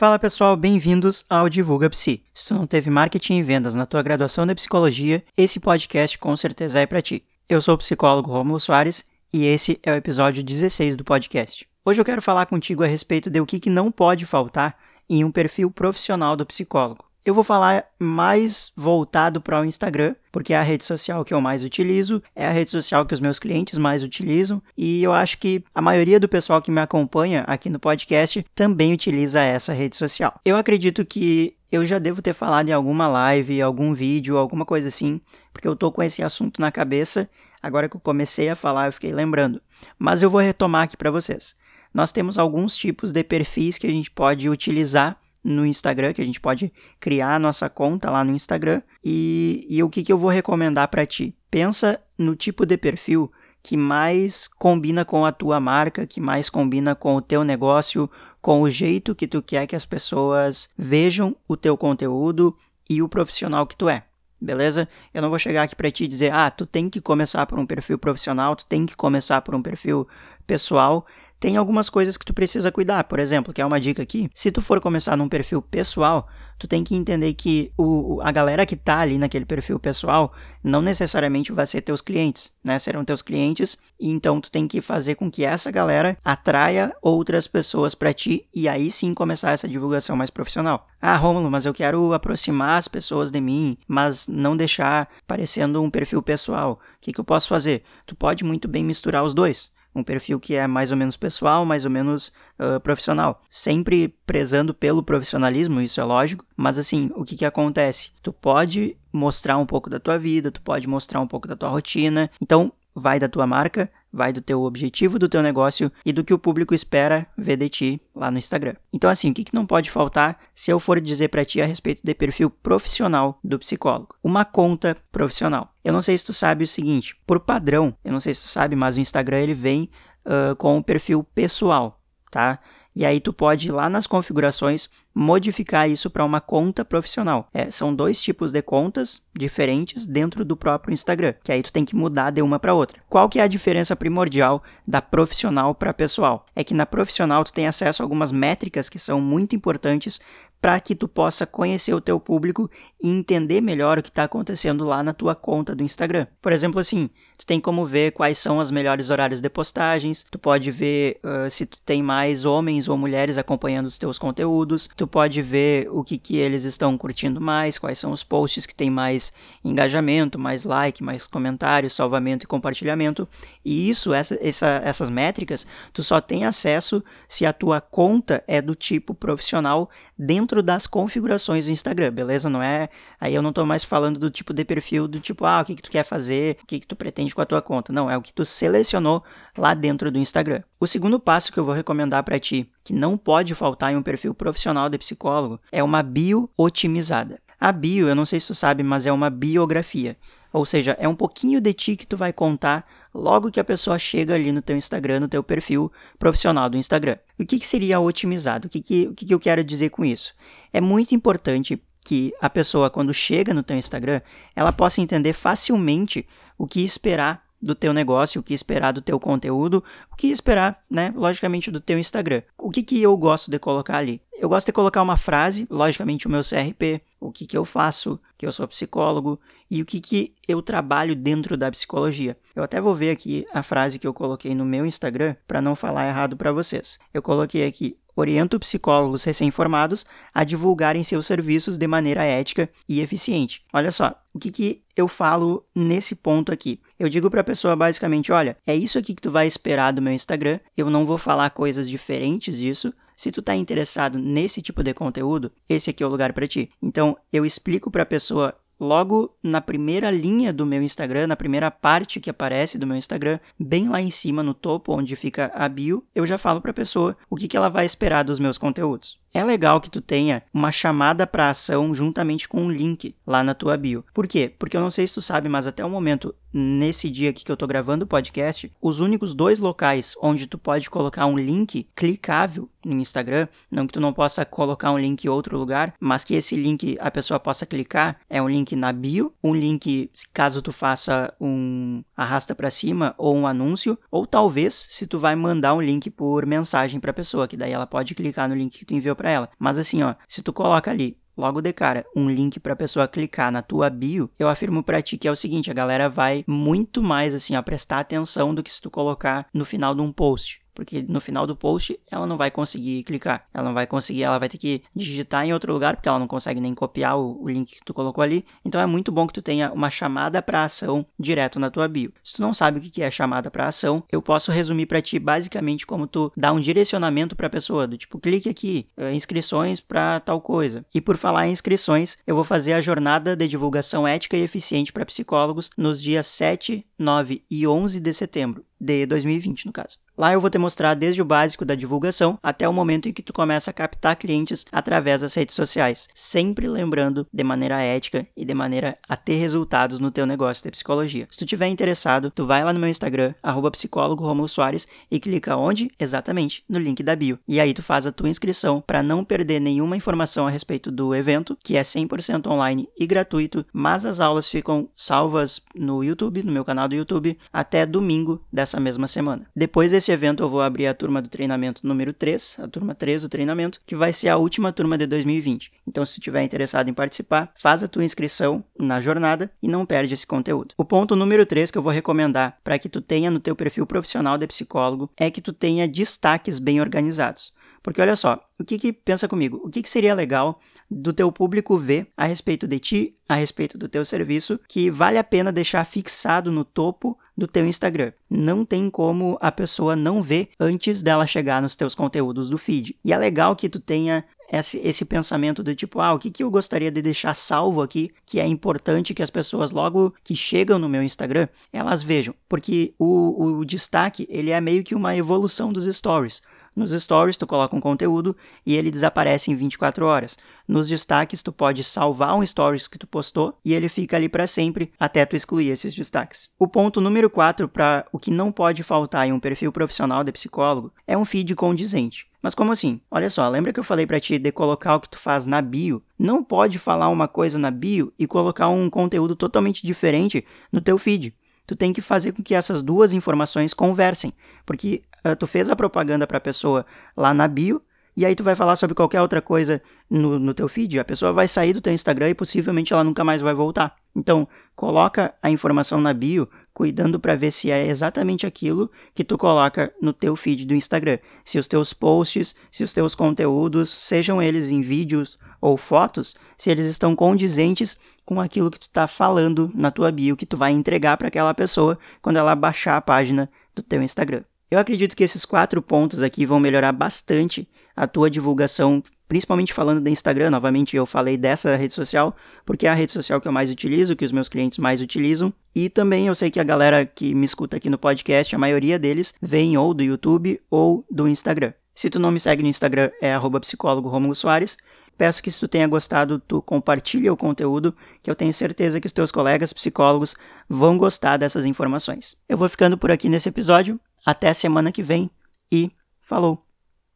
Fala pessoal, bem-vindos ao Divulga Psi. Se tu não teve marketing e vendas na tua graduação de psicologia, esse podcast com certeza é para ti. Eu sou o psicólogo Romulo Soares e esse é o episódio 16 do podcast. Hoje eu quero falar contigo a respeito de o que, que não pode faltar em um perfil profissional do psicólogo. Eu vou falar mais voltado para o Instagram, porque é a rede social que eu mais utilizo, é a rede social que os meus clientes mais utilizam, e eu acho que a maioria do pessoal que me acompanha aqui no podcast também utiliza essa rede social. Eu acredito que eu já devo ter falado em alguma live, algum vídeo, alguma coisa assim, porque eu tô com esse assunto na cabeça. Agora que eu comecei a falar, eu fiquei lembrando. Mas eu vou retomar aqui para vocês. Nós temos alguns tipos de perfis que a gente pode utilizar no Instagram, que a gente pode criar a nossa conta lá no Instagram. E, e o que, que eu vou recomendar para ti? Pensa no tipo de perfil que mais combina com a tua marca, que mais combina com o teu negócio, com o jeito que tu quer que as pessoas vejam o teu conteúdo e o profissional que tu é. Beleza? Eu não vou chegar aqui para ti dizer, ah, tu tem que começar por um perfil profissional, tu tem que começar por um perfil pessoal tem algumas coisas que tu precisa cuidar. Por exemplo, que é uma dica aqui, se tu for começar num perfil pessoal, tu tem que entender que o, a galera que tá ali naquele perfil pessoal não necessariamente vai ser teus clientes, né? Serão teus clientes, e então tu tem que fazer com que essa galera atraia outras pessoas para ti e aí sim começar essa divulgação mais profissional. Ah, Romulo, mas eu quero aproximar as pessoas de mim, mas não deixar parecendo um perfil pessoal. O que, que eu posso fazer? Tu pode muito bem misturar os dois um perfil que é mais ou menos pessoal, mais ou menos uh, profissional. Sempre prezando pelo profissionalismo, isso é lógico, mas assim, o que, que acontece? Tu pode mostrar um pouco da tua vida, tu pode mostrar um pouco da tua rotina, então vai da tua marca, vai do teu objetivo do teu negócio e do que o público espera ver de ti lá no Instagram. Então assim, o que, que não pode faltar se eu for dizer para ti a respeito de perfil profissional do psicólogo? Uma conta profissional. Eu não sei se tu sabe o seguinte, por padrão, eu não sei se tu sabe, mas o Instagram ele vem uh, com o perfil pessoal, tá? E aí tu pode ir lá nas configurações modificar isso para uma conta profissional. É, são dois tipos de contas diferentes dentro do próprio Instagram, que aí tu tem que mudar de uma para outra. Qual que é a diferença primordial da profissional para pessoal? É que na profissional tu tem acesso a algumas métricas que são muito importantes para que tu possa conhecer o teu público e entender melhor o que está acontecendo lá na tua conta do Instagram. Por exemplo, assim, tu tem como ver quais são os melhores horários de postagens, tu pode ver uh, se tu tem mais homens ou mulheres acompanhando os teus conteúdos, tu pode ver o que, que eles estão curtindo mais, quais são os posts que têm mais engajamento, mais like, mais comentários, salvamento e compartilhamento. E isso, essa, essa, essas métricas, tu só tem acesso se a tua conta é do tipo profissional dentro das configurações do Instagram, beleza? Não é. Aí eu não tô mais falando do tipo de perfil, do tipo, ah, o que, que tu quer fazer, o que, que tu pretende com a tua conta. Não, é o que tu selecionou lá dentro do Instagram. O segundo passo que eu vou recomendar para ti, que não pode faltar em um perfil profissional de psicólogo, é uma bio otimizada. A bio, eu não sei se tu sabe, mas é uma biografia. Ou seja, é um pouquinho de ti que tu vai contar logo que a pessoa chega ali no teu Instagram, no teu perfil profissional do Instagram. O que, que seria otimizado? O, que, que, o que, que eu quero dizer com isso? É muito importante que a pessoa, quando chega no teu Instagram, ela possa entender facilmente o que esperar do teu negócio, o que esperar do teu conteúdo, o que esperar, né, logicamente, do teu Instagram. O que, que eu gosto de colocar ali? Eu gosto de colocar uma frase, logicamente o meu CRP, o que, que eu faço, que eu sou psicólogo e o que, que eu trabalho dentro da psicologia. Eu até vou ver aqui a frase que eu coloquei no meu Instagram para não falar errado para vocês. Eu coloquei aqui: oriento psicólogos recém-formados a divulgarem seus serviços de maneira ética e eficiente. Olha só, o que, que eu falo nesse ponto aqui? Eu digo para a pessoa basicamente: olha, é isso aqui que tu vai esperar do meu Instagram, eu não vou falar coisas diferentes disso, se tu tá interessado nesse tipo de conteúdo, esse aqui é o lugar para ti. Então, eu explico para a pessoa logo na primeira linha do meu Instagram, na primeira parte que aparece do meu Instagram, bem lá em cima no topo onde fica a bio, eu já falo para a pessoa o que, que ela vai esperar dos meus conteúdos. É legal que tu tenha uma chamada para ação juntamente com um link lá na tua bio. Por quê? Porque eu não sei se tu sabe, mas até o momento, nesse dia aqui que eu tô gravando o podcast, os únicos dois locais onde tu pode colocar um link clicável no Instagram, não que tu não possa colocar um link em outro lugar, mas que esse link a pessoa possa clicar, é um link na bio, um link caso tu faça um arrasta para cima ou um anúncio, ou talvez se tu vai mandar um link por mensagem para pessoa, que daí ela pode clicar no link que tu enviou para ela. Mas assim, ó, se tu coloca ali logo de cara um link para a pessoa clicar na tua bio, eu afirmo para ti que é o seguinte, a galera vai muito mais assim a prestar atenção do que se tu colocar no final de um post porque no final do post ela não vai conseguir clicar, ela não vai conseguir, ela vai ter que digitar em outro lugar, porque ela não consegue nem copiar o, o link que tu colocou ali. Então é muito bom que tu tenha uma chamada para ação direto na tua bio. Se tu não sabe o que é chamada para ação, eu posso resumir para ti basicamente como tu dá um direcionamento para a pessoa, do tipo clique aqui, eh, inscrições para tal coisa. E por falar em inscrições, eu vou fazer a jornada de divulgação ética e eficiente para psicólogos nos dias 7, 9 e 11 de setembro de 2020, no caso. Lá eu vou te mostrar desde o básico da divulgação até o momento em que tu começa a captar clientes através das redes sociais, sempre lembrando de maneira ética e de maneira a ter resultados no teu negócio de psicologia. Se tu tiver interessado, tu vai lá no meu Instagram, psicólogo Romulo Soares, e clica onde? Exatamente, no link da bio. E aí tu faz a tua inscrição para não perder nenhuma informação a respeito do evento, que é 100% online e gratuito, mas as aulas ficam salvas no YouTube, no meu canal do YouTube, até domingo dessa mesma semana. Depois desse evento, eu vou abrir a turma do treinamento número 3, a turma 3 do treinamento, que vai ser a última turma de 2020. Então, se estiver interessado em participar, faz a tua inscrição na jornada e não perde esse conteúdo. O ponto número 3 que eu vou recomendar para que tu tenha no teu perfil profissional de psicólogo é que tu tenha destaques bem organizados. Porque olha só, o que que pensa comigo? O que que seria legal do teu público ver a respeito de ti, a respeito do teu serviço, que vale a pena deixar fixado no topo do teu Instagram. Não tem como a pessoa não ver antes dela chegar nos teus conteúdos do feed. E é legal que tu tenha esse, esse pensamento do tipo, ah, o que, que eu gostaria de deixar salvo aqui, que é importante que as pessoas logo que chegam no meu Instagram, elas vejam. Porque o, o destaque, ele é meio que uma evolução dos stories. Nos stories, tu coloca um conteúdo e ele desaparece em 24 horas. Nos destaques, tu pode salvar um stories que tu postou e ele fica ali para sempre até tu excluir esses destaques. O ponto número 4 para o que não pode faltar em um perfil profissional de psicólogo é um feed condizente. Mas como assim? Olha só, lembra que eu falei para ti de colocar o que tu faz na bio? Não pode falar uma coisa na bio e colocar um conteúdo totalmente diferente no teu feed. Tu tem que fazer com que essas duas informações conversem, porque uh, tu fez a propaganda para a pessoa lá na bio, e aí tu vai falar sobre qualquer outra coisa no, no teu feed, a pessoa vai sair do teu Instagram e possivelmente ela nunca mais vai voltar. Então, coloca a informação na bio, cuidando para ver se é exatamente aquilo que tu coloca no teu feed do Instagram. Se os teus posts, se os teus conteúdos, sejam eles em vídeos ou fotos, se eles estão condizentes com aquilo que tu está falando na tua bio, que tu vai entregar para aquela pessoa quando ela baixar a página do teu Instagram. Eu acredito que esses quatro pontos aqui vão melhorar bastante a tua divulgação, principalmente falando do Instagram. Novamente, eu falei dessa rede social, porque é a rede social que eu mais utilizo, que os meus clientes mais utilizam. E também eu sei que a galera que me escuta aqui no podcast, a maioria deles vem ou do YouTube ou do Instagram. Se tu não me segue no Instagram, é psicólogo Soares. Peço que se tu tenha gostado, tu compartilhe o conteúdo, que eu tenho certeza que os teus colegas psicólogos vão gostar dessas informações. Eu vou ficando por aqui nesse episódio. Até semana que vem e falou!